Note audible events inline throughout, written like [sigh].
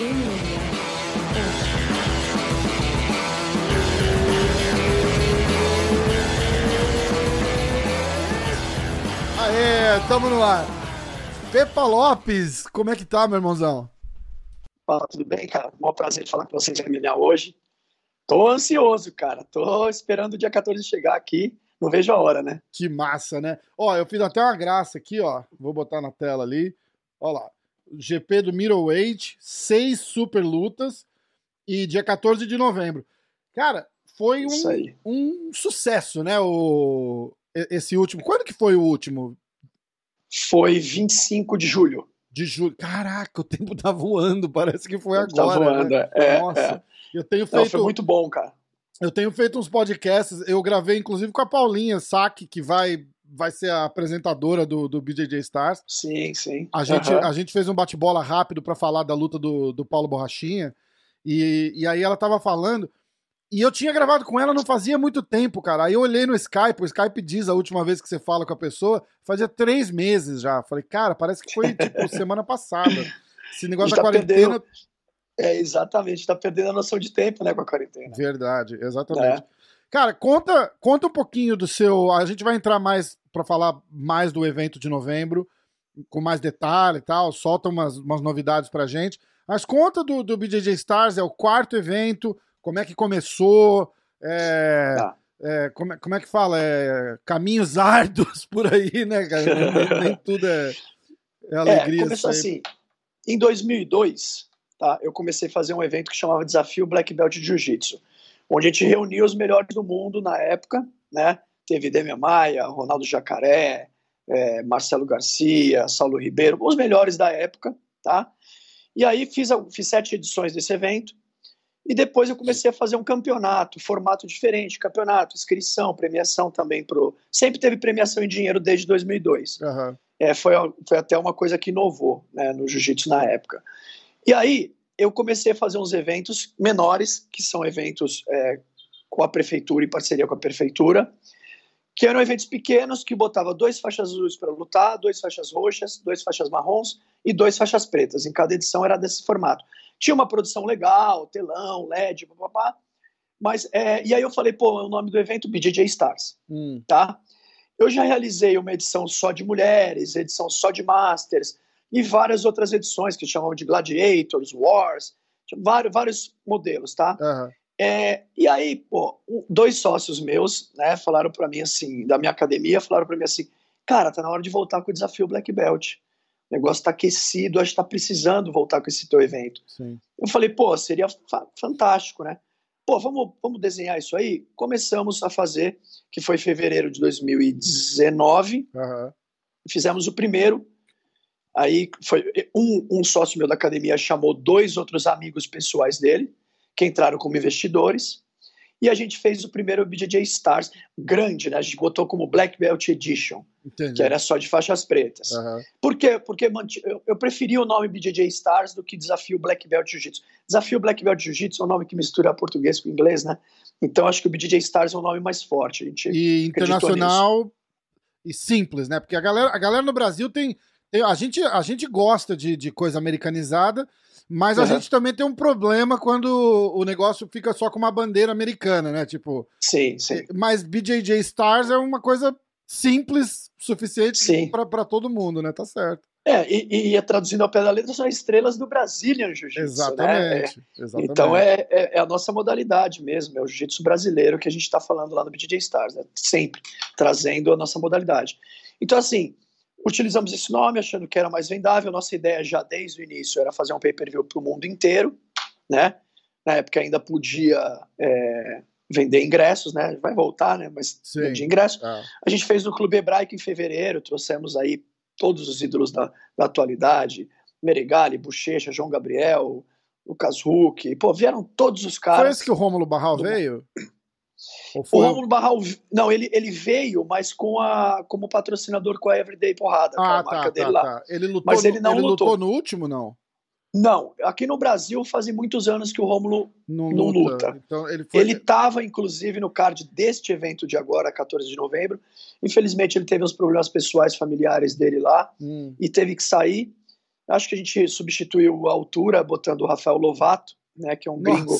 Aê, tamo no ar. Pepa Lopes, como é que tá, meu irmãozão? Fala, tudo bem, cara? Um prazer falar com vocês, Emiliano, hoje. Tô ansioso, cara. Tô esperando o dia 14 chegar aqui. Não vejo a hora, né? Que massa, né? Ó, eu fiz até uma graça aqui, ó. Vou botar na tela ali. Ó lá. GP do Middleweight, seis super lutas e dia 14 de novembro. Cara, foi um, um sucesso, né? O, esse último. Quando que foi o último? Foi 25 de julho. De julho. Caraca, o tempo tá voando, parece que foi tá agora. Tá voando, né? é. Nossa. É. Eu tenho feito. Não, foi muito bom, cara. Eu tenho feito uns podcasts, eu gravei inclusive com a Paulinha Sack, que vai vai ser a apresentadora do, do BJJ Stars. Sim, sim. A gente, uhum. a gente fez um bate-bola rápido para falar da luta do, do Paulo Borrachinha. E, e aí ela tava falando. E eu tinha gravado com ela não fazia muito tempo, cara. Aí eu olhei no Skype, o Skype diz a última vez que você fala com a pessoa, fazia três meses já. Falei, cara, parece que foi tipo [laughs] semana passada. Esse negócio da tá quarentena. Perdendo... É, exatamente, tá perdendo a noção de tempo, né, com a quarentena. Verdade, exatamente. É. Cara, conta, conta um pouquinho do seu. A gente vai entrar mais para falar mais do evento de novembro, com mais detalhe e tal. Solta umas, umas novidades pra gente. Mas conta do, do BJJ Stars, é o quarto evento, como é que começou, é, tá. é, como, é, como é que fala? É, caminhos [laughs] árduos por aí, né, cara? Nem, nem tudo é, é alegria. É, começou assim, em 2002, tá, eu comecei a fazer um evento que chamava Desafio Black Belt de Jiu-Jitsu onde a gente reuniu os melhores do mundo na época, né? Teve Demian Maia, Ronaldo Jacaré, é, Marcelo Garcia, Saulo Ribeiro, os melhores da época, tá? E aí fiz, fiz sete edições desse evento, e depois eu comecei a fazer um campeonato, formato diferente, campeonato, inscrição, premiação também pro. Sempre teve premiação em dinheiro desde 2002. Uhum. É, foi, foi até uma coisa que inovou né, no jiu-jitsu na época. E aí eu comecei a fazer uns eventos menores, que são eventos é, com a prefeitura, em parceria com a prefeitura, que eram eventos pequenos que botava dois faixas azuis para lutar, dois faixas roxas, dois faixas marrons e dois faixas pretas. Em cada edição era desse formato. Tinha uma produção legal, telão, LED, papapá. Mas, é, e aí eu falei, pô, o nome do evento BJJ Stars, hum. tá? Eu já realizei uma edição só de mulheres, edição só de masters, e várias outras edições que chamam de Gladiators, Wars, vários, vários modelos, tá? Uhum. É, e aí, pô, dois sócios meus, né, falaram para mim assim, da minha academia, falaram para mim assim, cara, tá na hora de voltar com o desafio Black Belt. O negócio tá aquecido, a gente tá precisando voltar com esse teu evento. Sim. Eu falei, pô, seria fa fantástico, né? Pô, vamos, vamos desenhar isso aí? Começamos a fazer, que foi em fevereiro de 2019. Uhum. Fizemos o primeiro, Aí foi um, um sócio meu da academia chamou dois outros amigos pessoais dele, que entraram como investidores, e a gente fez o primeiro BJJ Stars grande, né? A gente botou como Black Belt Edition, Entendi. que era só de faixas pretas. Uhum. Por quê? Porque eu, eu preferi o nome BJJ Stars do que Desafio Black Belt Jiu-Jitsu. Desafio Black Belt Jiu-Jitsu é um nome que mistura português com inglês, né? Então acho que o BJJ Stars é um nome mais forte. A gente e internacional e simples, né? Porque a galera, a galera no Brasil tem a gente, a gente gosta de, de coisa americanizada, mas a uhum. gente também tem um problema quando o negócio fica só com uma bandeira americana, né? Tipo. Sim, sim. Mas BJJ Stars é uma coisa simples suficiente para todo mundo, né? Tá certo. É, e, e traduzindo ao pé da letra, são estrelas do Brazilian Jiu-Jitsu. Exatamente, né? é, exatamente. Então é, é, é, a nossa modalidade mesmo, é o Jiu-Jitsu brasileiro que a gente está falando lá no BJJ Stars, né? sempre trazendo a nossa modalidade. Então, assim, Utilizamos esse nome achando que era mais vendável. Nossa ideia já desde o início era fazer um pay-per-view para o mundo inteiro, né? Na época ainda podia é, vender ingressos, né? Vai voltar, né? Mas Sim. vende ingresso. Ah. A gente fez no Clube Hebraico em fevereiro, trouxemos aí todos os ídolos da, da atualidade, Meregali, Bochecha, João Gabriel, Lucas Huck, pô, vieram todos os caras. Foi esse que o Rômulo Barral do... veio? O Rômulo Barral, não, ele, ele veio, mas com a, como patrocinador com a Everyday Porrada, ah, a tá, marca tá, dele tá, lá. Tá. Ele lutou, mas ele não ele lutou. lutou no último, não? Não, aqui no Brasil fazem muitos anos que o Rômulo não, não, luta. luta. Então, ele foi... ele estava, inclusive, no card deste evento de agora, 14 de novembro. Infelizmente, ele teve uns problemas pessoais, familiares dele lá hum. e teve que sair. Acho que a gente substituiu a altura botando o Rafael Lovato, né, que é um gringo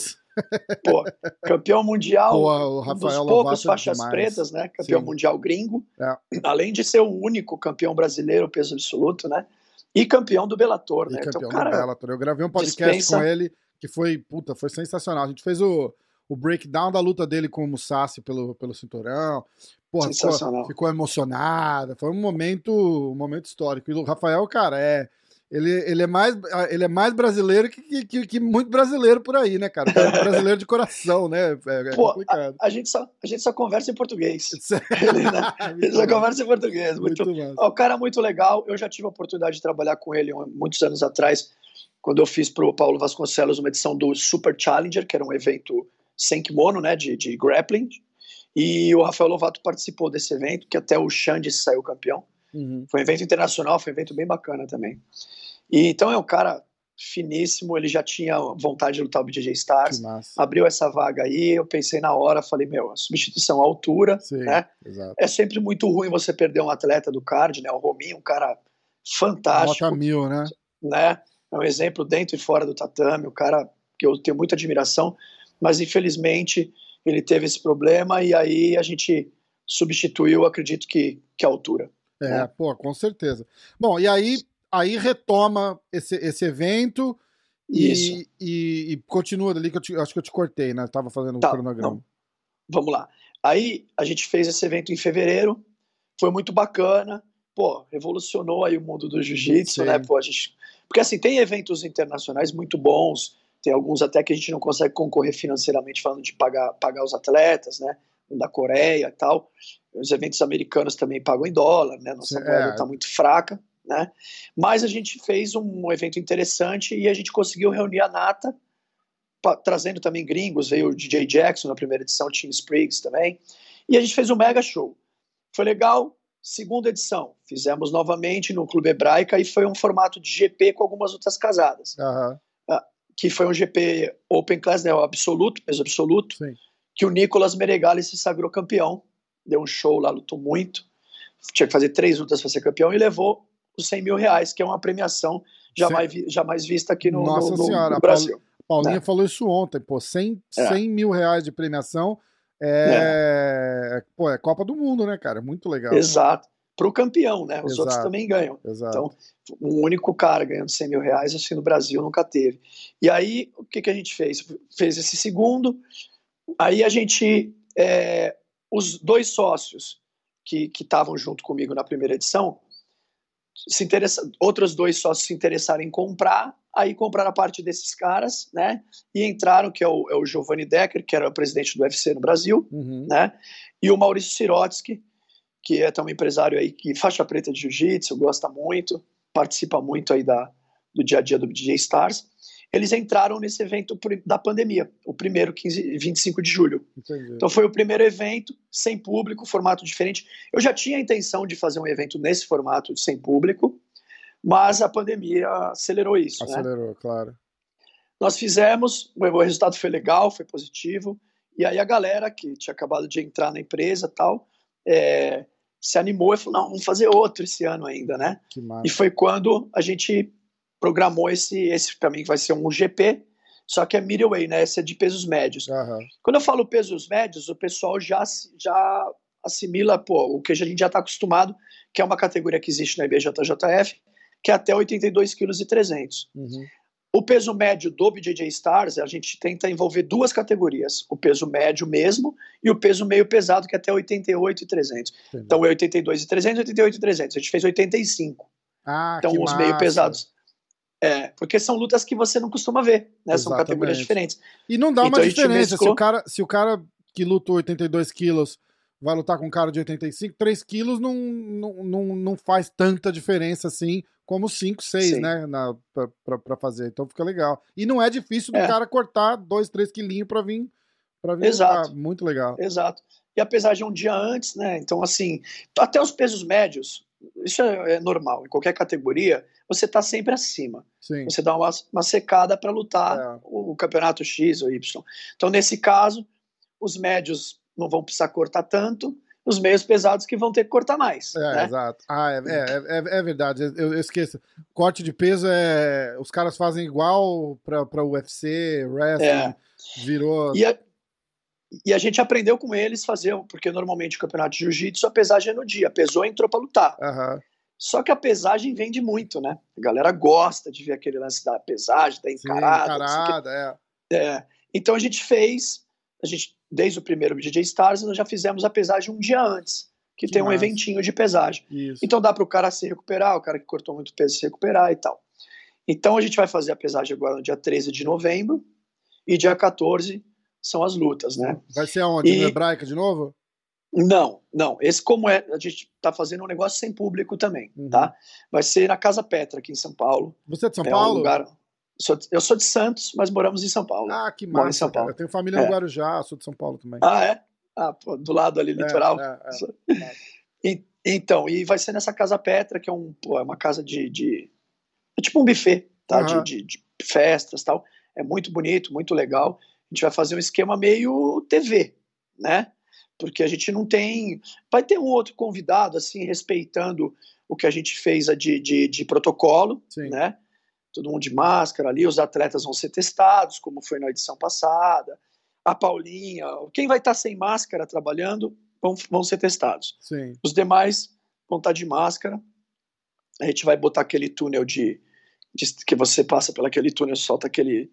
Pô, campeão mundial, Pô, dos poucos faixas demais. pretas, né? Campeão Sim. mundial gringo. É. Além de ser o único campeão brasileiro peso absoluto, né? E campeão do Bellator, e né? Então, campeão então, cara, do Bellator. Eu gravei um podcast dispensa... com ele que foi, puta, foi sensacional. A gente fez o, o breakdown da luta dele com o Musashi pelo, pelo cinturão. Porra, ficou, ficou emocionada. Foi um momento, um momento histórico. E o Rafael, cara, é ele, ele, é mais, ele é mais brasileiro que, que, que muito brasileiro por aí, né, cara? É brasileiro de coração, né? É, é Pô, complicado. A, a, gente só, a gente só conversa em português. [laughs] ele, né? ele só conversa em português. Muito, muito ó, o cara é muito legal. Eu já tive a oportunidade de trabalhar com ele muitos anos atrás, quando eu fiz para o Paulo Vasconcelos uma edição do Super Challenger, que era um evento sem kimono, né, de, de grappling. E o Rafael Lovato participou desse evento, que até o Xande saiu campeão. Uhum. Foi um evento internacional, foi um evento bem bacana também. E então é um cara finíssimo, ele já tinha vontade de lutar o BJJ Stars, abriu essa vaga aí, eu pensei na hora, falei, meu, a substituição à altura, Sim, né? Exato. É sempre muito ruim você perder um atleta do card, né? O Rominho, um cara fantástico. Nota mil, né? né? É um exemplo dentro e fora do tatame, um cara que eu tenho muita admiração, mas infelizmente ele teve esse problema e aí a gente substituiu, acredito que, que a altura. É, né? pô, com certeza. Bom, e aí aí retoma esse, esse evento e, e, e, continua dali que eu te, acho que eu te cortei, né? Tava fazendo um tá, cronograma. Não. Vamos lá. Aí a gente fez esse evento em fevereiro, foi muito bacana, pô, revolucionou aí o mundo do jiu-jitsu, né? Pô, a gente... Porque assim, tem eventos internacionais muito bons, tem alguns até que a gente não consegue concorrer financeiramente falando de pagar, pagar os atletas, né? Da Coreia e tal. Os eventos americanos também pagam em dólar, né? Nossa moeda está é. muito fraca né? Mas a gente fez um evento interessante e a gente conseguiu reunir a Nata, pra, trazendo também gringos, veio o DJ Jackson na primeira edição, Tim Spriggs também, e a gente fez um mega show. Foi legal. Segunda edição, fizemos novamente no Clube Hebraica e foi um formato de GP com algumas outras casadas. Uhum. Uh, que foi um GP Open Class, né, o absoluto, peso absoluto, Sim. que o Nicolas Meregali se sagrou campeão. Deu um show lá, lutou muito. Tinha que fazer três lutas para ser campeão e levou os 100 mil reais, que é uma premiação jamais, jamais vista aqui no, Nossa no, senhora, no Brasil. A Paulinha né? falou isso ontem, pô, 100, é. 100 mil reais de premiação é, é. Pô, é Copa do Mundo, né, cara? Muito legal. Exato. Para o campeão, né? Os Exato. outros também ganham. Exato. Então, um único cara ganhando 100 mil reais, assim, no Brasil nunca teve. E aí, o que, que a gente fez? Fez esse segundo, aí a gente, é, os dois sócios que estavam junto comigo na primeira edição, se interessa, outros dois sócios se interessaram em comprar, aí compraram a parte desses caras, né? E entraram, que é o, é o Giovanni Decker, que era o presidente do UFC no Brasil, uhum. né? E o Maurício Sirotsky, que é também um empresário aí que faixa preta de jiu-jitsu, gosta muito, participa muito aí da, do dia a dia do DJ Stars eles entraram nesse evento da pandemia, o primeiro 15, 25 de julho. Entendi. Então foi o primeiro evento sem público, formato diferente. Eu já tinha a intenção de fazer um evento nesse formato sem público, mas a pandemia acelerou isso. Né? Acelerou, né? claro. Nós fizemos, o resultado foi legal, foi positivo, e aí a galera que tinha acabado de entrar na empresa tal, é, se animou e falou, não, vamos fazer outro esse ano ainda, né? E foi quando a gente programou esse, esse para mim vai ser um GP, só que é middleweight, né? Esse é de pesos médios. Uhum. Quando eu falo pesos médios, o pessoal já, já assimila pô, o que a gente já está acostumado, que é uma categoria que existe na IBJJF, que é até 82 kg e 300. Uhum. O peso médio do BJJ Stars, a gente tenta envolver duas categorias, o peso médio mesmo e o peso meio pesado, que é até 88 e 300. Entendi. Então, é 82 e 300, 88 e 300. A gente fez 85. Ah, então, os massa. meio pesados é, porque são lutas que você não costuma ver, né? São categorias diferentes. E não dá uma então, diferença. Mesclou... Se, o cara, se o cara que luta 82 quilos vai lutar com um cara de 85, 3 quilos não, não, não, não faz tanta diferença assim como 5, 6, Sim. né? Na, pra, pra, pra, fazer. Então fica legal. E não é difícil do é. cara cortar 2, 3 quilinhos pra vir. Pra vir Exato. Lutar. Muito legal. Exato. E apesar de um dia antes, né? Então, assim, até os pesos médios, isso é, é normal. Em qualquer categoria, você está sempre acima. Sim. Você dá uma, uma secada para lutar é. o, o, campeonato X ou Y. Então, nesse caso, os médios não vão precisar cortar tanto, os meios pesados que vão ter que cortar mais. É, né? exato. Ah, é, é, é, é verdade. Eu, eu, esqueço. Corte de peso é. Os caras fazem igual pra, pra UFC, wrestling. É. Virou. E a, e a gente aprendeu com eles fazer, porque normalmente o campeonato de jiu-jitsu a pesagem é no dia. Pesou, entrou pra lutar. Uhum. Só que a pesagem vende muito, né? A galera gosta de ver aquele lance da pesagem, da encarada. Sim, encarada, é. é. Então a gente fez, a gente desde o primeiro DJ Stars, nós já fizemos a pesagem um dia antes, que, que tem massa. um eventinho de pesagem. Isso. Então dá para o cara se recuperar, o cara que cortou muito peso se recuperar e tal. Então a gente vai fazer a pesagem agora no dia 13 de novembro e dia 14 são as lutas, né? Vai ser aonde? E... No Hebraica de novo? Não, não. Esse como é, a gente está fazendo um negócio sem público também, uhum. tá? Vai ser na Casa Petra aqui em São Paulo. Você é de São é Paulo? Um lugar, eu sou de Santos, mas moramos em São Paulo. Ah, que massa. Em São Paulo. Eu tenho família é. no Guarujá, sou de São Paulo também. Ah, é? Ah, pô, do lado ali, litoral. É, é, é. e, então, e vai ser nessa Casa Petra, que é, um, pô, é uma casa de, de. É tipo um buffet, tá? Uhum. De, de, de festas tal. É muito bonito, muito legal. A gente vai fazer um esquema meio TV, né? Porque a gente não tem. Vai ter um outro convidado, assim, respeitando o que a gente fez de, de, de protocolo, Sim. né? todo mundo de máscara ali, os atletas vão ser testados, como foi na edição passada. A Paulinha, quem vai estar sem máscara trabalhando, vão, vão ser testados. Sim. Os demais vão estar de máscara. A gente vai botar aquele túnel de, de que você passa pelo aquele túnel, solta aquele,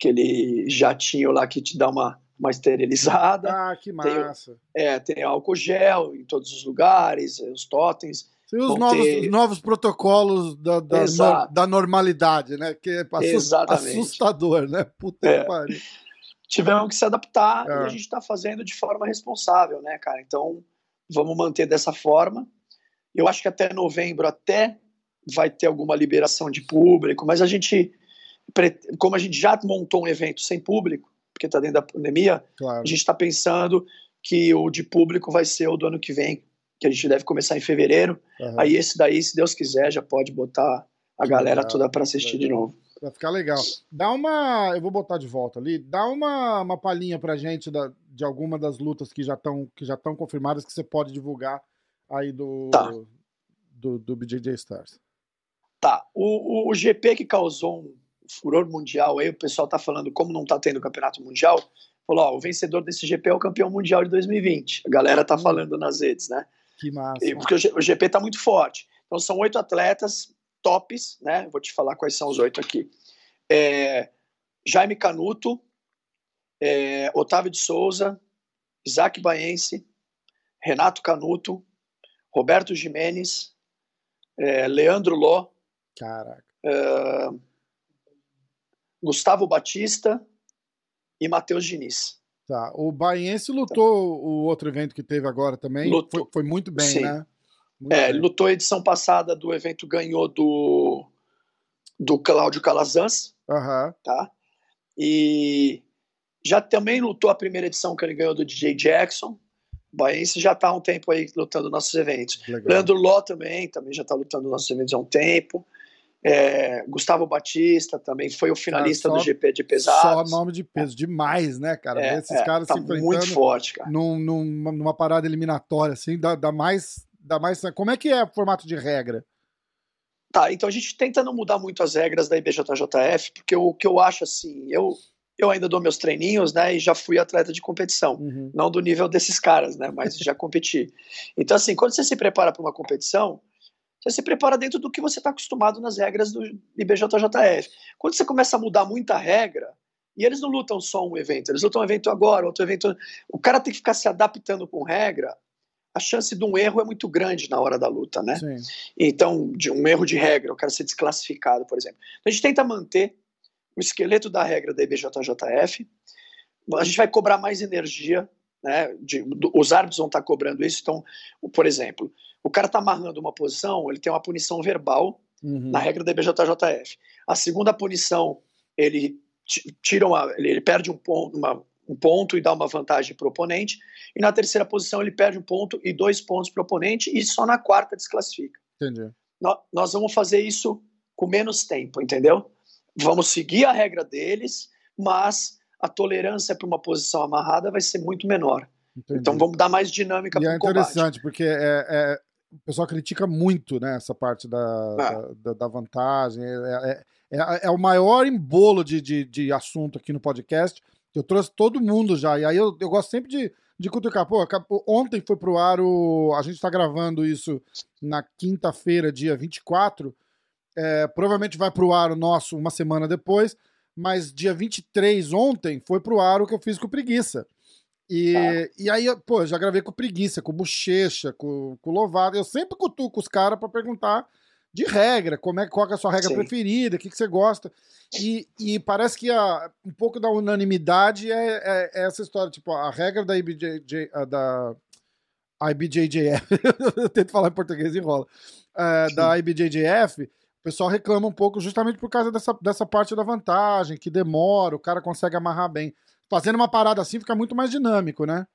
aquele jatinho lá que te dá uma, uma esterilizada. [laughs] Ah, que massa. Tem, é, tem álcool gel em todos os lugares, os totens. Tem os novos, ter... novos protocolos da, da, no, da, normalidade, né? Que é assustador, né? Puta é. que pariu. Tivemos que se adaptar é. e a gente está fazendo de forma responsável, né, cara? Então, vamos manter dessa forma. Eu acho que até novembro até vai ter alguma liberação de público, mas a gente, como a gente já montou um evento sem público, porque está dentro da pandemia, claro. a gente está pensando que o de público vai ser o do ano que vem, que a gente deve começar em fevereiro. Uhum. Aí esse daí, se Deus quiser, já pode botar a galera toda para assistir de novo. Vai ficar legal. Dá uma. Eu vou botar de volta ali. Dá uma, uma palhinha pra gente da, de alguma das lutas que já estão que já estão confirmadas que você pode divulgar aí do, tá. do, do BJJ Stars. Tá. O, o, o, GP que causou um furor mundial aí, o pessoal tá falando como não tá tendo campeonato mundial. Falou, ó, o vencedor desse GP é o campeão mundial de 2020. A galera tá hum. falando nas redes, né? Que massa. Porque o GP está muito forte. Então são oito atletas tops, né? Vou te falar quais são os oito aqui. É, Jaime Canuto, é, Otávio de Souza, Isaac Baense, Renato Canuto, Roberto Jimenez, é, Leandro Ló, é, Gustavo Batista e Matheus Diniz. Tá. O Baiense lutou então, o outro evento que teve agora também. Lutou. Foi, foi muito bem, Sim. né? Muito é, bem. lutou a edição passada do evento, ganhou do, do Cláudio Calazans. Uhum. Tá? E já também lutou a primeira edição que ele ganhou do DJ Jackson. O Baiense já está há um tempo aí lutando nossos eventos. Legal. Leandro Ló também, também já está lutando nossos eventos há um tempo. É, Gustavo Batista também foi o finalista cara, só, do GP de pesados. Só nome de peso, demais, né, cara? É, Esses é, caras tá se enfrentando muito forte, cara. Num, numa, numa parada eliminatória, assim, dá, dá, mais, dá mais. Como é que é o formato de regra? Tá, então a gente tenta não mudar muito as regras da IBJJF, porque o que eu acho assim, eu, eu ainda dou meus treininhos, né, e já fui atleta de competição, uhum. não do nível desses caras, né, mas já competi. Então assim, quando você se prepara para uma competição, você se prepara dentro do que você está acostumado nas regras do IBJJF. Quando você começa a mudar muita regra, e eles não lutam só um evento, eles lutam um evento agora, outro evento. O cara tem que ficar se adaptando com regra. A chance de um erro é muito grande na hora da luta, né? Sim. Então, de um erro de regra, o cara ser desclassificado, por exemplo. Então, a gente tenta manter o esqueleto da regra da IBJJF. A gente vai cobrar mais energia, né? De, os árbitros vão estar cobrando isso. Então, por exemplo, o cara está amarrando uma posição, ele tem uma punição verbal uhum. na regra da IBJJF. A segunda punição, ele tira uma, ele perde um ponto, uma, um ponto e dá uma vantagem para o oponente. E na terceira posição, ele perde um ponto e dois pontos para o oponente, e só na quarta desclassifica. Entendi. Nós, nós vamos fazer isso com menos tempo, entendeu? Vamos seguir a regra deles, mas a tolerância para uma posição amarrada vai ser muito menor. Entendi. Então vamos dar mais dinâmica para o combate. é interessante, porque é, é, o pessoal critica muito né, essa parte da, é. da, da, vantagem. É, é, é, é, o maior embolo de, de, de, assunto aqui no podcast. Eu trouxe todo mundo já. E aí eu, eu gosto sempre de, de cutucar. Pô, ontem foi pro ar o. A gente está gravando isso na quinta-feira, dia 24. É, provavelmente vai pro ar o nosso uma semana depois. Mas dia 23, ontem, foi pro ar o que eu fiz com preguiça. E, tá. e aí, pô, já gravei com preguiça, com bochecha, com, com louvado. Eu sempre cutuco os caras para perguntar de regra, como é, qual é a sua regra Sim. preferida, o que, que você gosta. E, e parece que a, um pouco da unanimidade é, é, é essa história, tipo, a regra da IBJJ, da IBJJF, [laughs] eu tento falar em português e rola, é, da IBJJF, o pessoal reclama um pouco justamente por causa dessa, dessa parte da vantagem, que demora, o cara consegue amarrar bem fazendo uma parada assim fica muito mais dinâmico, né?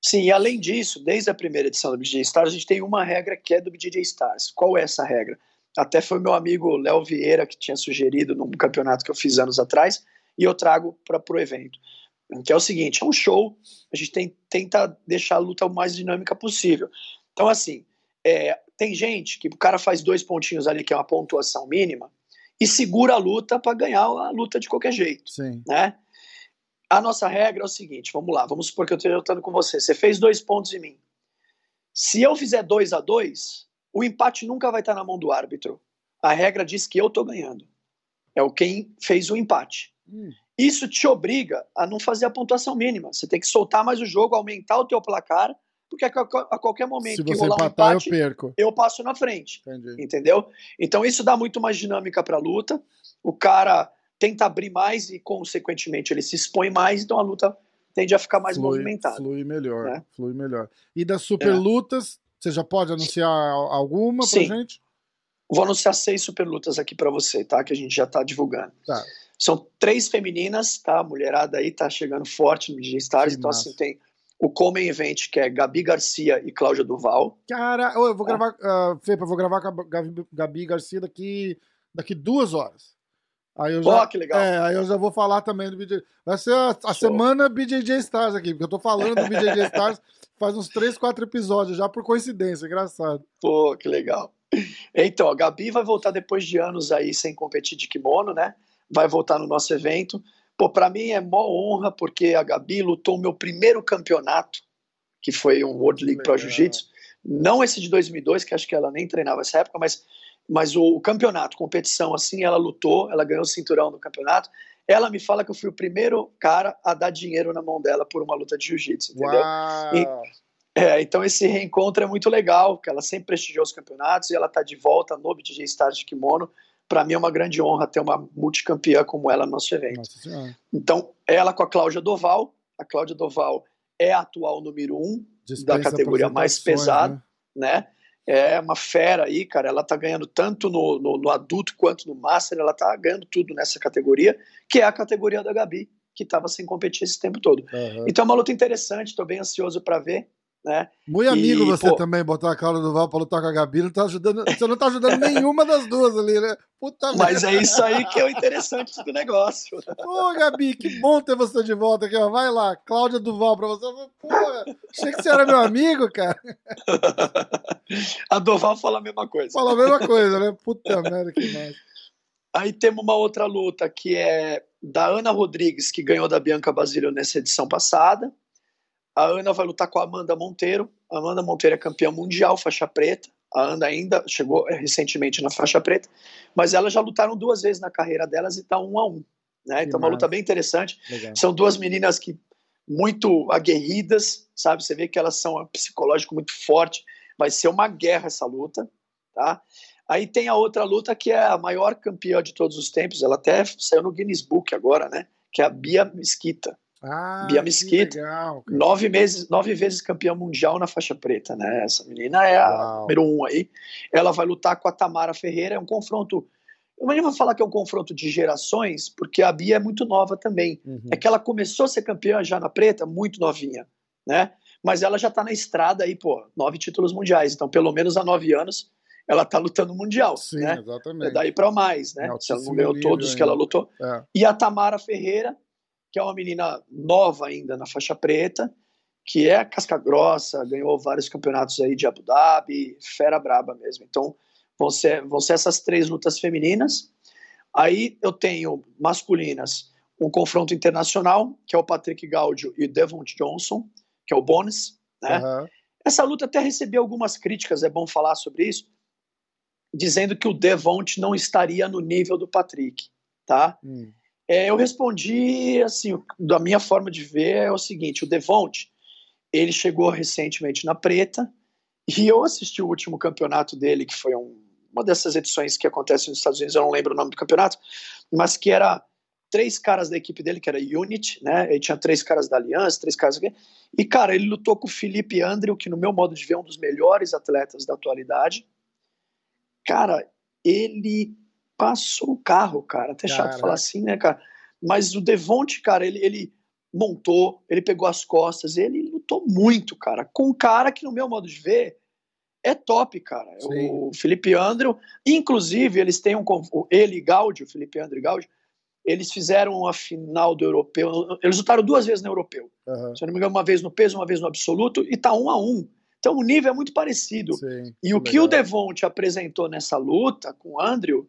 Sim, e além disso, desde a primeira edição do BJ Stars, a gente tem uma regra que é do BJ Stars. Qual é essa regra? Até foi meu amigo Léo Vieira que tinha sugerido num campeonato que eu fiz anos atrás, e eu trago para o evento. Que é o seguinte: é um show, a gente tem, tenta deixar a luta o mais dinâmica possível. Então, assim, é, tem gente que o cara faz dois pontinhos ali, que é uma pontuação mínima, e segura a luta para ganhar a luta de qualquer jeito. Sim. Né? A nossa regra é o seguinte: vamos lá, vamos supor que eu esteja lutando com você. Você fez dois pontos em mim. Se eu fizer dois a dois, o empate nunca vai estar na mão do árbitro. A regra diz que eu estou ganhando. É o quem fez o empate. Hum. Isso te obriga a não fazer a pontuação mínima. Você tem que soltar mais o jogo, aumentar o teu placar, porque a, qualquer momento Se que rolar empatar, um empate, eu, perco. eu passo na frente. Entendi. Entendeu? Então isso dá muito mais dinâmica para a luta. O cara tenta abrir mais e, consequentemente, ele se expõe mais, então a luta tende a ficar mais flui, movimentada. Flui melhor, né? flui melhor. E das super é. lutas, você já pode anunciar alguma pra Sim. gente? Vou anunciar seis super lutas aqui para você, tá? Que a gente já tá divulgando. Tá. São três femininas, tá? A mulherada aí tá chegando forte no Stars, então massa. assim tem o Common Event, que é Gabi Garcia e Cláudia Duval. Cara, eu vou gravar, uh, Fepa, eu vou gravar com a Gabi, Gabi Garcia daqui, daqui duas horas. Aí eu já, oh, que legal. É, aí eu já vou falar também do BJJ. Vai ser a, a semana BJJ Stars aqui, porque eu tô falando do BJJ [laughs] Stars faz uns 3, 4 episódios já, por coincidência, engraçado. Pô, que legal. Então, a Gabi vai voltar depois de anos aí sem competir de kimono, né? Vai voltar no nosso evento. Pô, pra mim é mó honra, porque a Gabi lutou o meu primeiro campeonato, que foi um World League Pro Jiu-Jitsu. Não esse de 2002, que acho que ela nem treinava essa época, mas mas o, o, campeonato, competição, assim, ela lutou, ela ganhou o cinturão no campeonato. Ela me fala que eu fui o primeiro cara a dar dinheiro na mão dela por uma luta de jiu-jitsu, entendeu? E, é, então esse reencontro é muito legal, porque ela sempre prestigiou os campeonatos e ela tá de volta no BJ Stars de kimono. Para mim é uma grande honra ter uma multicampeã como ela no nosso evento. então, ela com a Cláudia Doval, a Cláudia Doval é a atual número um Dispensa da categoria mais pesada, né? né? é uma fera aí, cara. Ela tá ganhando tanto no, no, no, adulto quanto no master, ela tá ganhando tudo nessa categoria, que é a categoria da Gabi, que tava sem competir esse tempo todo. Uhum. Então é uma luta interessante, tô bem ansioso para ver. Né? Muito amigo você pô, também, botar a Carla do Val pra lutar com a Gabi, não tá ajudando, você não tá ajudando [laughs] nenhuma das duas ali, né? Puta Mas é isso aí que é o interessante do negócio. Ô, Gabi, que bom ter você de volta aqui, ó. Vai lá, Cláudia Duval pra você. Pô, achei que você era meu amigo, cara. [laughs] A Duval fala a mesma coisa. Fala a mesma coisa, né? Puta merda, que mais. Aí temos uma outra luta que é da Ana Rodrigues, que ganhou da Bianca Basílio nessa edição passada. A Ana vai lutar com a Amanda Monteiro. A Amanda Monteiro é campeã mundial, faixa preta. A Ana ainda chegou é, recentemente na faixa preta, mas elas já lutaram duas vezes na carreira delas e tá um a um. Né? Então, é uma luta bem interessante. Legal. São duas meninas que muito aguerridas, sabe? Você vê que elas são um psicológico muito forte. Vai ser uma guerra essa luta, tá? Aí tem a outra luta que é a maior campeã de todos os tempos. Ela até saiu no Guinness Book agora, né? Que é a Bia Mesquita. Ah, Bia Mesquita, legal, nove, meses, nove vezes campeã mundial na faixa preta, né? Essa menina é a Uau. número um aí. Ela vai lutar com a Tamara Ferreira, é um confronto. Eu nem vou falar que é um confronto de gerações, porque a Bia é muito nova também. Uhum. É que ela começou a ser campeã já na preta, muito novinha, né? Mas ela já tá na estrada aí, pô, nove títulos mundiais. Então, pelo menos há nove anos, ela tá lutando mundial, Sim, né? exatamente. É daí para mais, né? Se ela não ganhou todos que ela lutou. É. E a Tamara Ferreira, que é uma menina nova ainda na faixa preta, que é casca grossa, ganhou vários campeonatos aí de Abu Dhabi, fera braba mesmo. Então, vão ser, vão ser essas três lutas femininas. Aí eu tenho masculinas, um confronto internacional, que é o Patrick Gaudio e Devon Johnson, que é o bônus, né? Uhum. Essa luta até recebeu algumas críticas, é bom falar sobre isso, dizendo que o Devont não estaria no nível do Patrick, tá? Hum. É, eu respondi assim, da minha forma de ver é o seguinte, o Devont, ele chegou recentemente na preta e eu assisti o último campeonato dele, que foi um, uma dessas edições que acontece nos Estados Unidos, eu não lembro o nome do campeonato, mas que era três caras da equipe dele, que era Unit, né? Ele tinha três caras da Aliança, três caras aqui. E, cara, ele lutou com o Felipe Andrew, que no meu modo de ver é um dos melhores atletas da atualidade. Cara, ele passou o carro, cara. Até Caraca. chato falar assim, né, cara? Mas o Devonte, cara, ele, ele montou, ele pegou as costas, ele lutou muito, cara. Com um cara que, no meu modo de ver, é top, cara. Sim. O Felipe Andrew, inclusive, eles têm um. Ele e Gaudio, Felipe Andrew e Gaudio, eles fizeram a final do europeu. Eles lutaram duas vezes no europeu. Uhum. Se eu não me engano, uma vez no peso, uma vez no absoluto, e tá um a um. Então o nível é muito parecido. Sim, e o legal. que o Devon apresentou nessa luta com o Andrew,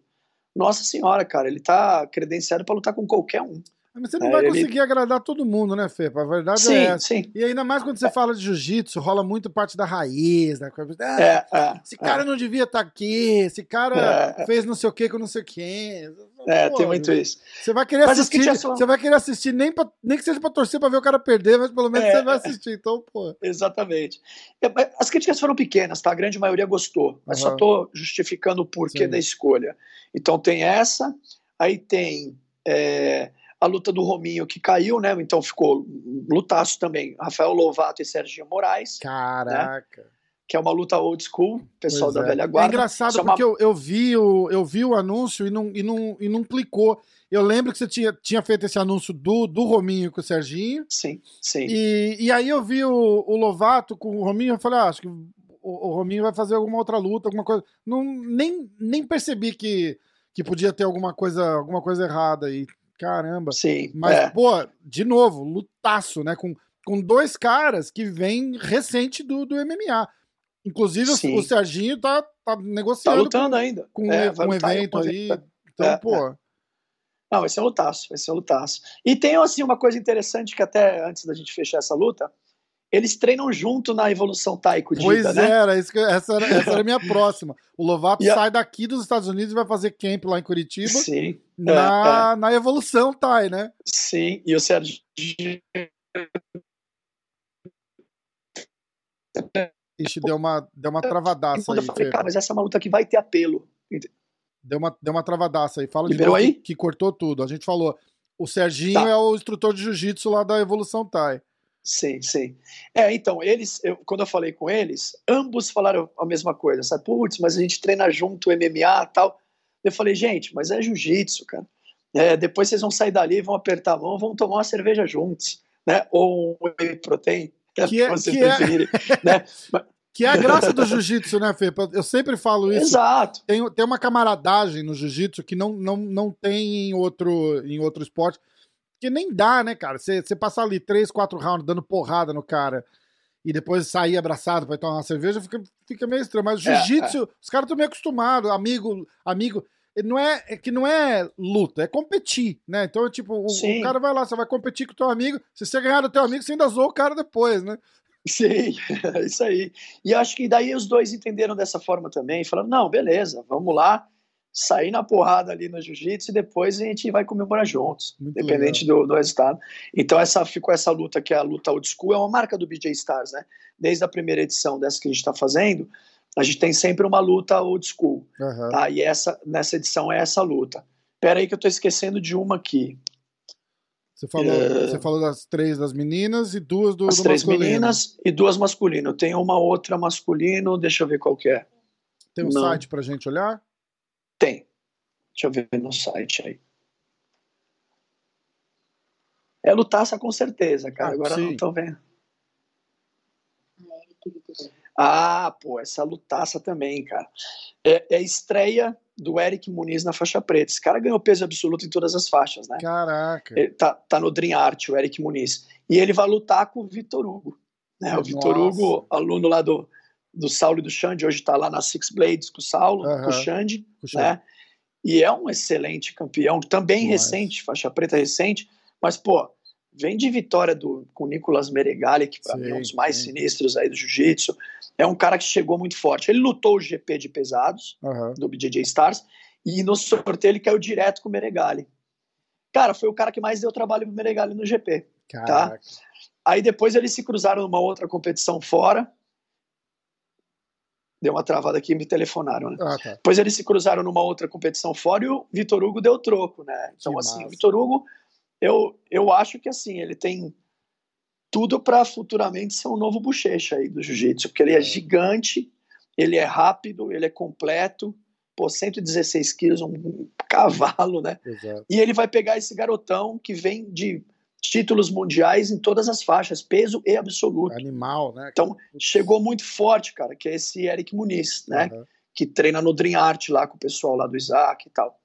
nossa senhora, cara, ele tá credenciado para lutar com qualquer um. Mas você não é, vai conseguir ele... agradar todo mundo, né, Fê? A verdade sim, é essa. Sim. E ainda mais quando você é. fala de jiu-jitsu, rola muito parte da raiz, né? Ah, é, é, esse cara é. não devia estar tá aqui, esse cara é, fez não sei o que com não sei quem. É, Pô, tem muito isso. Você vai querer mas assistir, você vai querer assistir nem, pra, nem que seja para torcer para ver o cara perder, mas pelo menos você vai assistir, então, pô. Exatamente. As críticas foram pequenas, tá? A grande maioria gostou, mas uhum. só tô justificando o porquê Sim. da escolha. Então tem essa, aí tem é, a luta do Rominho que caiu, né? Então ficou lutaço também. Rafael Lovato e Serginho Moraes. Né? Caraca. Né? Que é uma luta old school, pessoal pois da é. velha guarda. É engraçado Isso porque eu, eu, vi o, eu vi o anúncio e não, e, não, e não clicou. Eu lembro que você tinha, tinha feito esse anúncio do, do Rominho com o Serginho. Sim, sim. E, e aí eu vi o, o Lovato com o Rominho e falei, ah, acho que o, o Rominho vai fazer alguma outra luta, alguma coisa. Não, nem, nem percebi que, que podia ter alguma coisa, alguma coisa errada aí. Caramba. Sim. Mas, é. pô, de novo, lutaço, né? Com, com dois caras que vêm recente do, do MMA. Inclusive, Sim. o Serginho tá, tá negociando. Tá lutando com, ainda. Com é, um evento aí. Então, é, pô. É. Não, vai ser um lutaço, vai ser um lutaço. E tem, assim, uma coisa interessante que até antes da gente fechar essa luta, eles treinam junto na evolução taiko Pois né? era, isso que, essa, era, essa era a minha [laughs] próxima. O Lovato a... sai daqui dos Estados Unidos e vai fazer camp lá em Curitiba. Sim. Na, é, é. na evolução Thai, né? Sim, e o Sérgio. Ixi, deu uma, deu uma travadaça aí. Falei, cara, mas essa é uma luta que vai ter apelo. Deu uma, deu uma travadaça aí. Fala de novo aí? Que, que, cortou tudo. A gente falou. O Serginho tá. é o instrutor de jiu-jitsu lá da Evolução Thai. Sim, sim. É, então, eles, eu, quando eu falei com eles, ambos falaram a mesma coisa, sabe? Putz, mas a gente treina junto MMA e tal. Eu falei, gente, mas é jiu-jitsu, cara. É, depois vocês vão sair dali, vão apertar a mão, vão tomar uma cerveja juntos, né? Ou um whey protein, que é, que é... né? Que é a graça do jiu-jitsu, né, Fê? Eu sempre falo isso. Exato. Tem, tem uma camaradagem no jiu-jitsu que não, não, não tem em outro, em outro esporte. Que nem dá, né, cara? Você, você passar ali três, quatro rounds dando porrada no cara e depois sair abraçado para tomar uma cerveja, fica, fica meio estranho. Mas é, jiu-jitsu, é, é. os caras estão meio acostumados, amigo, amigo. Não é, é que não é luta, é competir, né? Então, tipo, o, o, cara vai lá, você vai competir com o teu amigo. Se você ganhar do teu amigo, você ainda zoou o cara depois, né? Sim, é [laughs] isso aí. E acho que daí os dois entenderam dessa forma também, falando, não, beleza, vamos lá, sair na porrada ali no jiu-jitsu e depois a gente vai comemorar juntos, Muito independente do, do, resultado. Então essa ficou essa luta que é a luta old school, é uma marca do BJ Stars, né? Desde a primeira edição dessa que a gente está fazendo, a gente tem sempre uma luta old school, uhum. tá? E essa nessa edição é essa luta. Pera aí que eu estou esquecendo de uma aqui. Você falou, é... você falou das três das meninas e duas do, As do três masculino. meninas e duas masculino. Tem uma outra masculino, deixa eu ver qual que é. Tem um Não. site pra gente olhar? Tem. Deixa eu ver no site aí. É lutaça com certeza, cara. Ah, Agora sim. não tô vendo. Ah, pô, essa lutaça também, cara. É, é estreia do Eric Muniz na faixa preta. Esse cara ganhou peso absoluto em todas as faixas, né? Caraca. Ele tá, tá no Dream Art, o Eric Muniz. E ele vai lutar com o Vitor Hugo. Né? O Vitor Hugo, aluno lá do, do Saulo e do Xande, hoje está lá na Six Blades com o Saulo, uhum. com o Xande, né? E é um excelente campeão, também Nossa. recente, faixa preta recente, mas, pô, vem de vitória do, com o Nicolas Meregali, que para mim é um dos mais sim. sinistros aí do jiu-jitsu. É um cara que chegou muito forte. Ele lutou o GP de pesados uhum. do BJJ Stars e no sorteio ele caiu direto com o Meregali. Cara, foi o cara que mais deu trabalho pro Meregali no GP. Tá? Caraca. Tá? Aí depois eles se cruzaram numa outra competição fora. Deu uma travada aqui e me telefonaram, né? Ah, tá. Depois eles se cruzaram numa outra competição fora e o Vitor Hugo deu troco, né? Então, que assim, massa. o Vitor Hugo, eu, eu acho que assim, ele tem tudo para futuramente ser um novo bochecha aí do jiu-jitsu, porque ele é, é gigante, ele é rápido, ele é completo, pô, 116 quilos, um cavalo, né? Exato. E ele vai pegar esse garotão que vem de títulos mundiais em todas as faixas, peso e absoluto. Animal, né? Então, chegou muito forte, cara, que é esse Eric Muniz, né? Uhum. Que treina no Dream Art lá com o pessoal lá do Isaac e tal.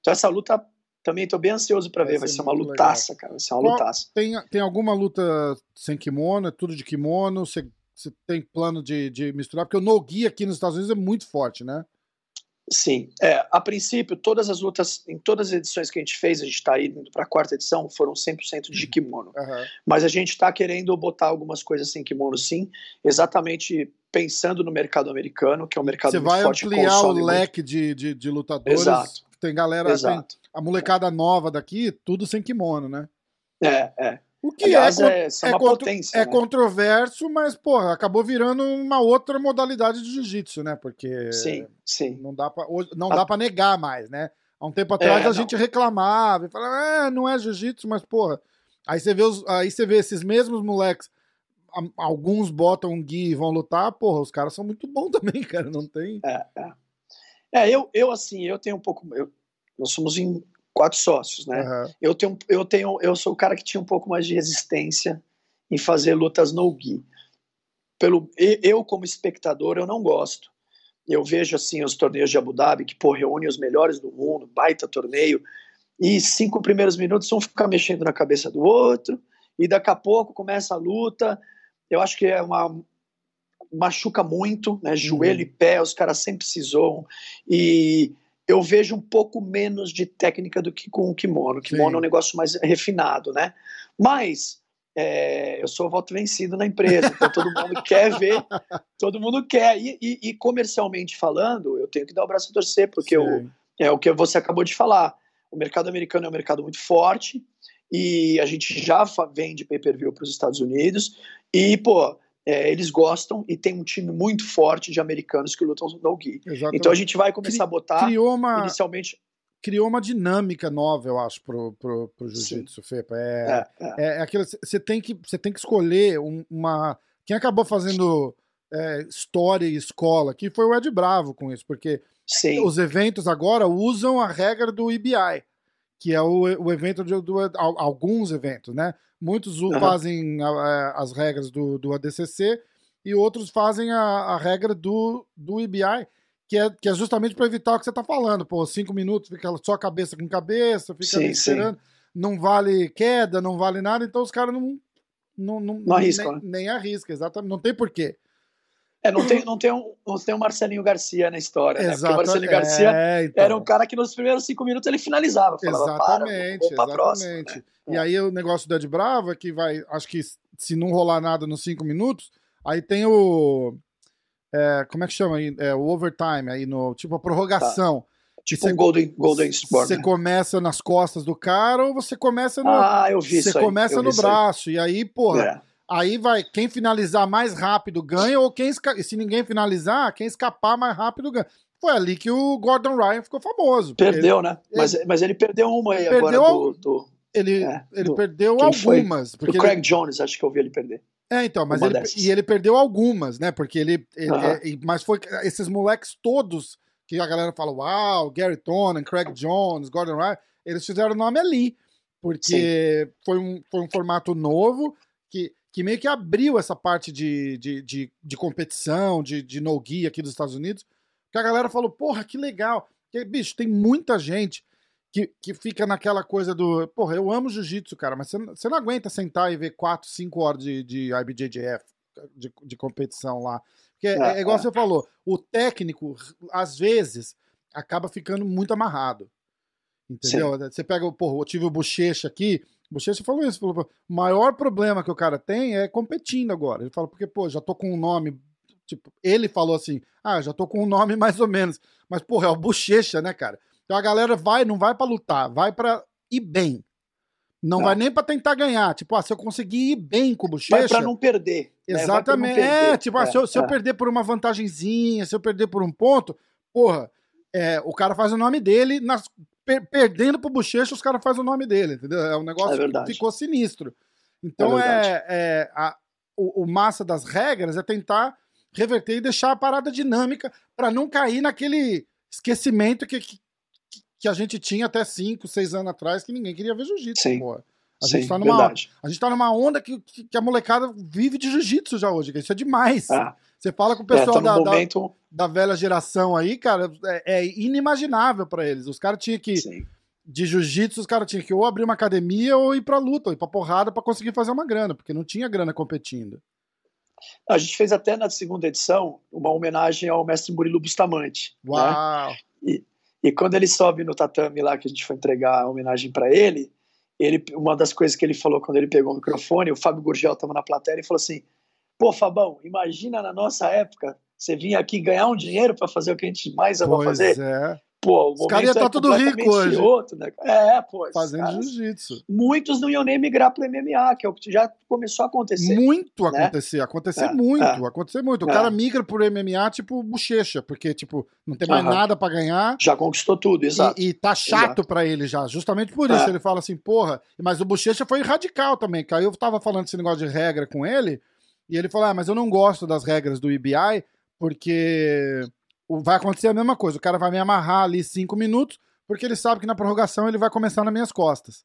Então, essa luta também tô bem ansioso para ver, vai ser, uma lutaça, legal. cara, vai ser uma Qual, lutaça. Tem, tem alguma luta sem kimono, é tudo de kimono, você, você tem plano de, de misturar? Porque o no-gi aqui nos Estados Unidos é muito forte, né? Sim, é, a princípio, todas as lutas, em todas as edições que a gente fez, a gente está indo para a quarta edição, foram 100% de kimono. Uhum. Mas a gente está querendo botar algumas coisas sem kimono, sim, exatamente pensando no mercado americano, que é um mercado Você muito vai forte. ampliar o leque de, de, de, lutadores. Exato. Tem galera, Exato. Tem a molecada nova daqui, tudo sem kimono, né? É, é. O que Aliás, é, é, é, uma potência, é né? controverso, mas, porra, acabou virando uma outra modalidade de jiu-jitsu, né? Porque sim, sim. não dá pra, não dá pra negar mais, né? Há um tempo atrás é, a não. gente reclamava e falava, é, não é jiu-jitsu, mas, porra. Aí você vê, os, aí você vê esses mesmos moleques, alguns botam um gui e vão lutar, porra, os caras são muito bons [laughs] também, cara, não tem... É, é. É eu, eu, assim, eu tenho um pouco... Eu, nós somos em quatro sócios, né? Uhum. Eu tenho, eu tenho, eu sou o cara que tinha um pouco mais de resistência em fazer lutas no gi. Pelo eu como espectador eu não gosto. Eu vejo assim os torneios de Abu Dhabi que pô, reúne os melhores do mundo, baita torneio, e cinco primeiros minutos vão ficar mexendo na cabeça do outro, e daqui a pouco começa a luta. Eu acho que é uma machuca muito, né? Joelho uhum. e pé, os caras sempre precisam e eu vejo um pouco menos de técnica do que com o kimono. O kimono Sim. é um negócio mais refinado, né? Mas é, eu sou voto vencido na empresa, então todo mundo [laughs] quer ver, todo mundo quer. E, e, e, comercialmente falando, eu tenho que dar o braço a torcer, porque é o que você acabou de falar. O mercado americano é um mercado muito forte e a gente já vende pay-per-view para os Estados Unidos. E, pô, é, eles gostam e tem um time muito forte de americanos que lutam no gi. Exatamente. Então a gente vai começar a botar criou uma, inicialmente. Criou uma dinâmica nova, eu acho, pro, pro, pro jiu-jitsu, Fepa. É, é, é. é, é aquilo. Você tem que, tem que escolher uma. Quem acabou fazendo é, história e escola aqui foi o Ed Bravo com isso, porque Sim. os eventos agora usam a regra do IBI, que é o, o evento de, do, alguns eventos, né? Muitos uhum. fazem a, as regras do, do ADCC e outros fazem a, a regra do, do IBI, que é, que é justamente para evitar o que você está falando. Pô, cinco minutos, fica só cabeça com cabeça, fica sim, esperando. Sim. Não vale queda, não vale nada, então os caras não, não, não, não arriscam. Nem, né? nem arrisca, exatamente. Não tem porquê. É, não tem, não, tem um, não tem um Marcelinho Garcia na história, né? Porque o Marcelinho Garcia é, então. era um cara que nos primeiros cinco minutos ele finalizava. Falava, exatamente, exatamente. Próxima, né? E aí o negócio do Ed Brava, que vai, acho que se não rolar nada nos cinco minutos, aí tem o. É, como é que chama aí? É, o overtime, aí no, tipo a prorrogação. Tá. Tipo um Golden, Golden Sport. Você né? começa nas costas do cara ou você começa no. Ah, eu vi Você começa no braço. E aí, porra. É Aí vai, quem finalizar mais rápido ganha, ou quem se ninguém finalizar, quem escapar mais rápido ganha. Foi ali que o Gordon Ryan ficou famoso. Perdeu, ele, né? Mas, ele, mas ele perdeu uma aí perdeu agora do, do ele, é, ele do, perdeu algumas. O Craig ele... Jones, acho que eu vi ele perder. É, então, mas ele, e ele perdeu algumas, né? Porque ele. ele é, mas foi esses moleques todos que a galera fala: Uau, Gary Tonnen, Craig Jones, Gordon Ryan, eles fizeram o nome ali. Porque foi um, foi um formato novo que que meio que abriu essa parte de, de, de, de competição, de, de no-gi aqui dos Estados Unidos, que a galera falou, porra, que legal. Porque, bicho, tem muita gente que, que fica naquela coisa do, porra, eu amo jiu-jitsu, cara, mas você, não aguenta sentar e ver 4, 5 horas de, de IBJJF. de, de competição lá. Porque é, é, é igual é. você falou, o técnico, às vezes, acaba ficando muito amarrado. Entendeu? Sim. Você pega, porra, eu tive o Bochecha aqui, Bochecha falou isso, falou, o maior problema que o cara tem é competindo agora. Ele fala, porque, pô, já tô com um nome, tipo, ele falou assim, ah, já tô com um nome mais ou menos, mas, porra, é o Bochecha, né, cara? Então a galera vai, não vai para lutar, vai para ir bem. Não, não, vai nem para tentar ganhar. Tipo, ah, se eu conseguir ir bem com o Bochecha. Vai pra não perder. Né? Exatamente. Né? Não perder. É, tipo, é, ah, se, eu, se eu é. perder por uma vantagenzinha, se eu perder por um ponto, porra, é, o cara faz o nome dele, nas, per, perdendo pro Bochecha, os caras fazem o nome dele, entendeu? É um negócio é que ficou sinistro. Então é, é a, o, o, massa das regras é tentar reverter e deixar a parada dinâmica para não cair naquele esquecimento que, que, que a gente tinha até 5, 6 anos atrás, que ninguém queria ver jiu-jitsu, A gente, tá numa, a gente tá numa onda que, que a molecada vive de jiu-jitsu já hoje, isso é demais. Ah. Você fala com o pessoal é, tá da, momento... da, da, velha geração aí, cara, é, é inimaginável para eles. Os caras tinham que. Sim. De jiu-jitsu, os caras tinham que ou abrir uma academia ou ir pra luta, ou ir pra porrada para conseguir fazer uma grana, porque não tinha grana competindo. A gente fez até na segunda edição uma homenagem ao mestre Murilo Bustamante. Né? Uau! Né? E, e quando ele sobe no tatame lá, que a gente foi entregar a homenagem para ele, ele, uma das coisas que ele falou quando ele pegou o microfone, o Fábio Gurgel estava na plateia e falou assim: Pô, Fabão, imagina na nossa época você vinha aqui ganhar um dinheiro para fazer o que a gente mais ama fazer. É. Pô, Os caras iam estar é tá tudo rico hoje. Outro, né? É, pô. Fazendo jiu-jitsu. Muitos não iam nem migrar pro MMA, que é o que já começou a acontecer. Muito né? acontecer, acontecer é, muito, é. acontecer muito. O é. cara migra pro MMA, tipo, bochecha, porque, tipo, não tem mais uhum. nada para ganhar. Já conquistou tudo, exato. E, e tá chato para ele já, justamente por isso. É. Ele fala assim, porra, mas o bochecha foi radical também, que aí eu tava falando esse negócio de regra com ele, e ele falou, ah, mas eu não gosto das regras do IBI, porque vai acontecer a mesma coisa. O cara vai me amarrar ali cinco minutos, porque ele sabe que na prorrogação ele vai começar nas minhas costas.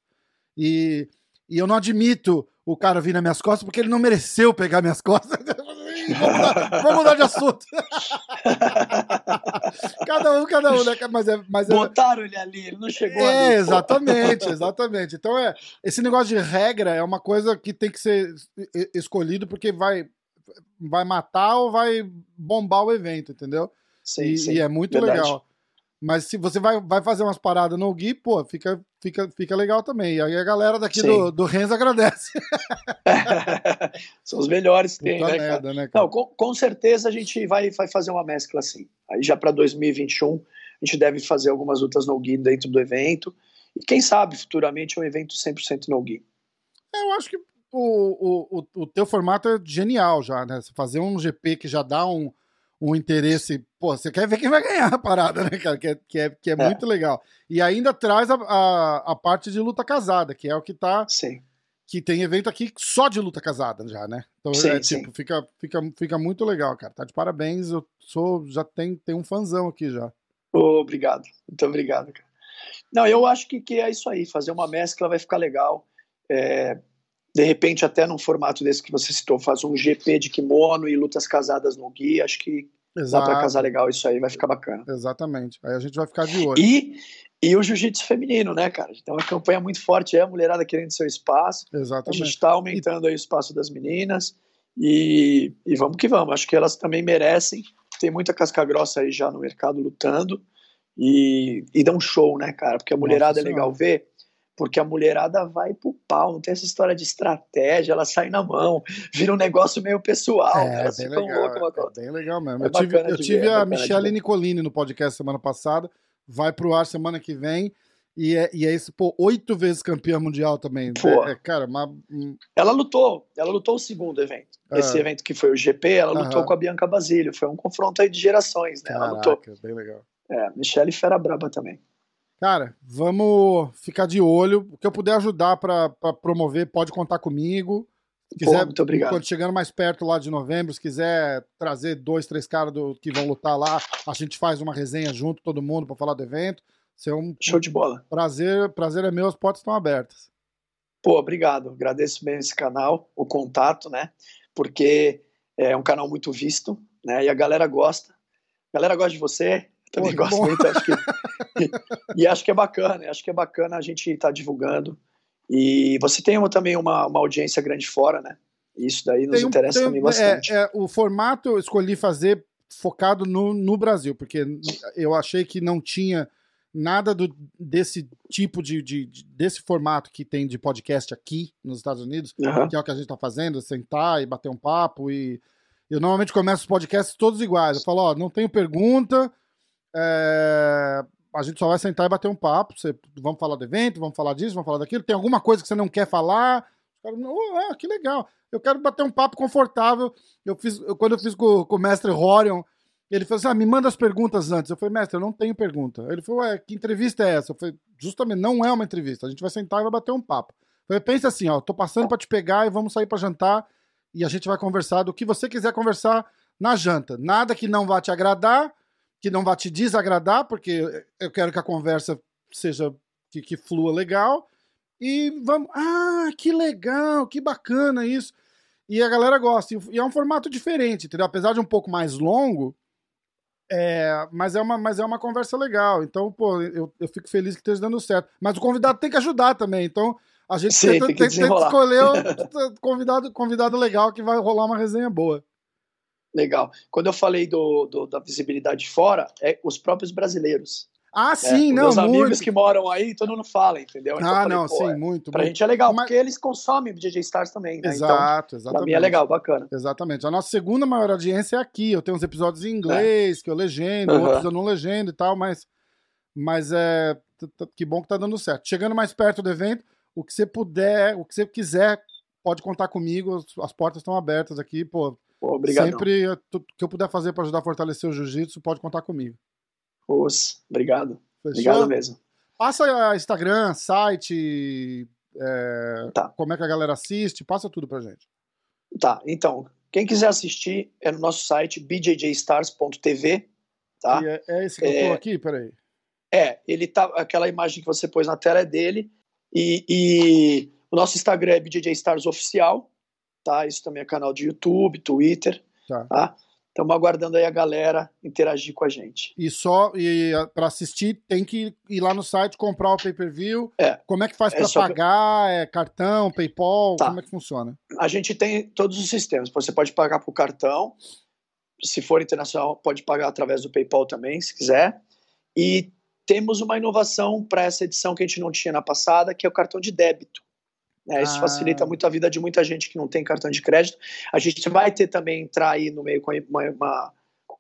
E, e eu não admito o cara vir nas minhas costas, porque ele não mereceu pegar minhas costas. vamos, [laughs] mudar, vamos mudar de assunto. [laughs] cada um, cada um, né? Mas é, mas é... Botaram ele ali, ele não chegou é, ali. Exatamente, [laughs] exatamente. Então, é, esse negócio de regra é uma coisa que tem que ser escolhido porque vai, vai matar ou vai bombar o evento, entendeu? Sim, e, sim. e é muito Verdade. legal. Mas se você vai, vai fazer umas paradas no Gui, pô, fica, fica, fica legal também. E aí a galera daqui do, do Renzo agradece. [laughs] [laughs] São os melhores que tem, né, merda, cara? né cara? Não, com, com, certeza a gente vai, vai fazer uma mescla assim. Aí já para 2021 a gente deve fazer algumas lutas no Gui dentro do evento. E quem sabe futuramente um evento 100% no Gui. É, eu acho que o, o, o, o teu formato é genial já, né? Fazer um GP que já dá um um interesse. Pô, você quer ver quem vai ganhar a parada, né, cara? Que é, que é, que é, é. muito legal. E ainda traz a, a, a, parte de luta casada, que é o que tá. Sim. Que tem evento aqui só de luta casada já, né? Então sim, é tipo, fica, fica, fica muito legal, cara. Tá de parabéns. Eu sou. Já tem, tem um fanzão aqui já. Obrigado. Muito obrigado, cara. Não, eu acho que, que é isso aí. Fazer uma mescla vai ficar legal. É, de repente, até num formato desse que você citou, faz um GP de kimono e lutas casadas no guia, acho que Exato. dá para casar legal isso aí, vai ficar bacana. Exatamente. Aí a gente vai ficar de olho. E, e o jiu-jitsu feminino, né, cara? Então a campanha muito forte é a mulherada querendo seu espaço. Exatamente. A gente está aumentando aí o espaço das meninas e, e vamos que vamos. Acho que elas também merecem. Tem muita casca grossa aí já no mercado lutando e, e dá um show, né, cara? Porque a mulherada Nossa, é legal ver porque a mulherada vai pro pau, não tem essa história de estratégia, ela sai na mão, vira um negócio meio pessoal. É, elas bem legal, loucas, é, bem legal mesmo. É eu tive, eu tive ver, a Michelle Nicolini no podcast semana passada, vai pro ar semana que vem. E é, e é isso, pô, oito vezes campeã mundial também. Pô. É, é, cara, uma... Ela lutou, ela lutou o segundo evento. Ah. Esse evento que foi o GP, ela lutou com a Bianca Basílio. Foi um confronto aí de gerações, né? Caraca, ela lutou. bem legal. É, Michelle Fera Braba também. Cara, vamos ficar de olho. O que eu puder ajudar para promover, pode contar comigo. Se quiser, Pô, muito obrigado. Quando chegando mais perto lá de novembro, se quiser trazer dois, três caras do, que vão lutar lá, a gente faz uma resenha junto, todo mundo, para falar do evento. Isso é um show de bola. Prazer, prazer é meu, as portas estão abertas. Pô, obrigado. Agradeço bem esse canal, o contato, né? Porque é um canal muito visto, né? E a galera gosta. A galera gosta de você, também Pô, gosto bom. muito, acho que. e, acho que é bacana, acho que é bacana a gente estar tá divulgando. E você tem uma, também uma, uma audiência grande fora, né? Isso daí nos um, interessa também bastante. É, é, o formato eu escolhi fazer focado no, no Brasil, porque eu achei que não tinha nada do, desse tipo de, de, de, desse formato que tem de podcast aqui nos Estados Unidos, uhum. que é o que a gente está fazendo, sentar e bater um papo e eu normalmente começo os podcasts todos iguais. Eu falo, ó, não tenho pergunta, é, a gente só vai sentar e bater um papo. Você, vamos falar do evento, vamos falar disso, vamos falar daquilo. Tem alguma coisa que você não quer falar? Oh, que legal. Eu quero bater um papo confortável. Eu fiz, eu, quando eu fiz com, com o mestre Horion, ele falou assim: ah, me manda as perguntas antes. Eu falei, mestre, eu não tenho pergunta. Ele falou, ué, que entrevista é essa? Eu falei, justamente, não é uma entrevista. A gente vai sentar e vai bater um papo. Eu falei, pensa assim, ó, tô passando para te pegar e vamos sair para jantar e a gente vai conversar do que você quiser conversar na janta. Nada que não vá te agradar, que não vá te desagradar, porque eu quero que a conversa seja que, que flua legal. E vamos. Ah, que legal, que bacana isso. E a galera gosta. E é um formato diferente, entendeu? Apesar de um pouco mais longo, é, mas, é uma, mas é uma conversa legal. Então, pô, eu, eu fico feliz que esteja dando certo. Mas o convidado tem que ajudar também. Então, a gente Sim, tenta, tem que tenta escolher um [laughs] convidado, convidado legal que vai rolar uma resenha boa. Legal. Quando eu falei do, do da visibilidade fora, é os próprios brasileiros. Ah, sim, é, não, meus muito. amigos que moram aí, todo mundo fala, entendeu? Então, ah, falei, não, sim, muito. Pra muito. gente é legal, Mas... porque eles consomem DJ Stars também, né? Exato, então, exatamente. Pra mim é legal, bacana. Exatamente. A nossa segunda maior audiência é aqui. Eu tenho uns episódios em inglês, é. que eu legendo, uhum. outros eu não legendo e tal, mas, mas é. Que bom que tá dando certo. Chegando mais perto do evento, o que você puder, o que você quiser, pode contar comigo. As portas estão abertas aqui, pô. Pô obrigado. Sempre o que eu puder fazer para ajudar a fortalecer o jiu-jitsu, pode contar comigo. Poxa, obrigado. Fechou? Obrigado mesmo. Passa Instagram, site, é, tá. como é que a galera assiste, passa tudo pra gente. Tá, então, quem quiser assistir é no nosso site bjjstars.tv, tá? É, é, esse que é, eu tô aqui, peraí. É, ele tá, aquela imagem que você pôs na tela é dele, e, e o nosso Instagram é bjjstars oficial, tá? Isso também é canal de YouTube, Twitter, tá? tá? Estamos aguardando aí a galera interagir com a gente. E só e para assistir tem que ir lá no site comprar o pay-per-view. É. Como é que faz é para pagar? É cartão, PayPal? Tá. Como é que funciona? A gente tem todos os sistemas. Você pode pagar por cartão. Se for internacional, pode pagar através do PayPal também, se quiser. E temos uma inovação para essa edição que a gente não tinha na passada, que é o cartão de débito. Né? Isso ah. facilita muito a vida de muita gente que não tem cartão de crédito. A gente vai ter também entrar aí no meio com uma, uma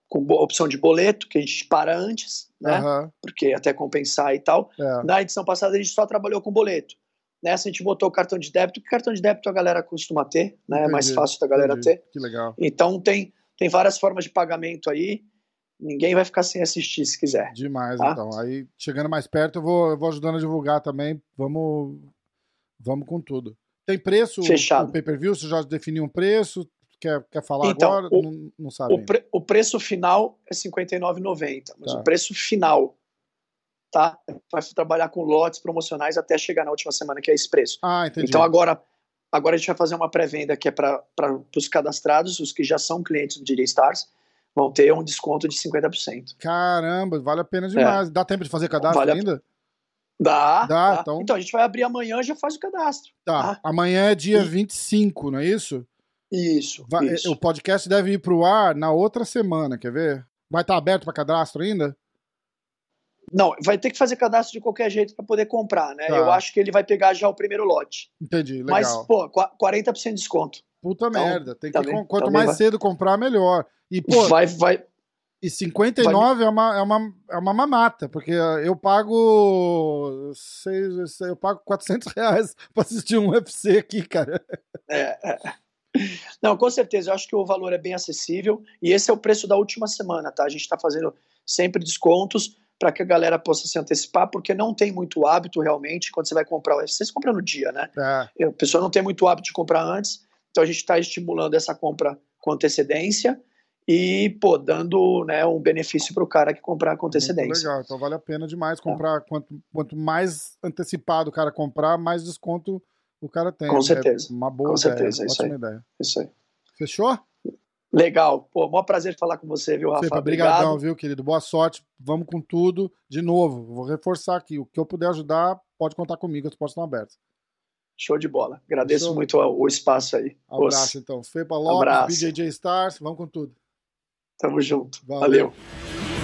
com opção de boleto, que a gente para antes, né? Uhum. Porque até compensar e tal. É. Na edição passada a gente só trabalhou com boleto. Nessa a gente botou o cartão de débito, que cartão de débito a galera costuma ter, né? Entendi. É mais fácil da galera Entendi. ter. Que legal. Então tem, tem várias formas de pagamento aí. Ninguém vai ficar sem assistir se quiser. Demais, tá? então. Aí, chegando mais perto, eu vou, eu vou ajudando a divulgar também. Vamos Vamos com tudo. Tem preço Fechado. o pay-per-view? Você já definiu um preço? Quer, quer falar então, agora? O, não, não sabe. O, pre, o, preço final é R$ 59,90, mas tá. o preço final tá? Vai trabalhar com lotes promocionais até chegar na última semana, que é esse preço. Ah, entendi. Então agora, agora a gente vai fazer uma pré-venda que é para os cadastrados, os que já são clientes do DJ Stars, vão ter um desconto de 50%. Caramba, vale a pena demais. É. Dá tempo de fazer cadastro vale ainda? Dá, dá. dá. Então... então a gente vai abrir amanhã e já faz o cadastro. Tá. tá? Amanhã é dia e... 25, não é isso? Isso, vai, isso. O podcast deve ir pro ar na outra semana, quer ver? Vai estar tá aberto para cadastro ainda? Não, vai ter que fazer cadastro de qualquer jeito para poder comprar, né? Tá. Eu acho que ele vai pegar já o primeiro lote. Entendi, legal. Mas, pô, 40% de desconto. Puta então, merda. Tem que, também, quanto mais vai... cedo comprar, melhor. E, pô, vai, vai, e 59 é uma, é, uma, é uma mamata, porque eu pago. Seis, eu pago 400 reais [laughs] pra assistir um UFC aqui, cara. É, é. Não, com certeza, eu acho que o valor é bem acessível e esse é o preço da última semana, tá? A gente está fazendo sempre descontos para que a galera possa se antecipar, porque não tem muito hábito realmente quando você vai comprar o UFC, você compra no dia, né? É. A pessoa não tem muito hábito de comprar antes, então a gente está estimulando essa compra com antecedência e, pô, dando né, um benefício para o cara que comprar com antecedência. Muito legal, então vale a pena demais comprar. É. Quanto, quanto mais antecipado o cara comprar, mais desconto o cara tem. Com certeza. É uma boa com ideia. certeza, isso aí. ideia. Isso aí. Fechou? Legal. Pô, maior prazer falar com você, viu, Rafa? Obrigadão, viu, querido? Boa sorte. Vamos com tudo. De novo, vou reforçar aqui. O que eu puder ajudar, pode contar comigo. As portas estão abertas. Show de bola. Agradeço Show. muito o espaço aí. Abraço, Os... então. Fepa Lopes, Abraço. BJJ Stars, vamos com tudo. Tamo junto. Valeu. Valeu.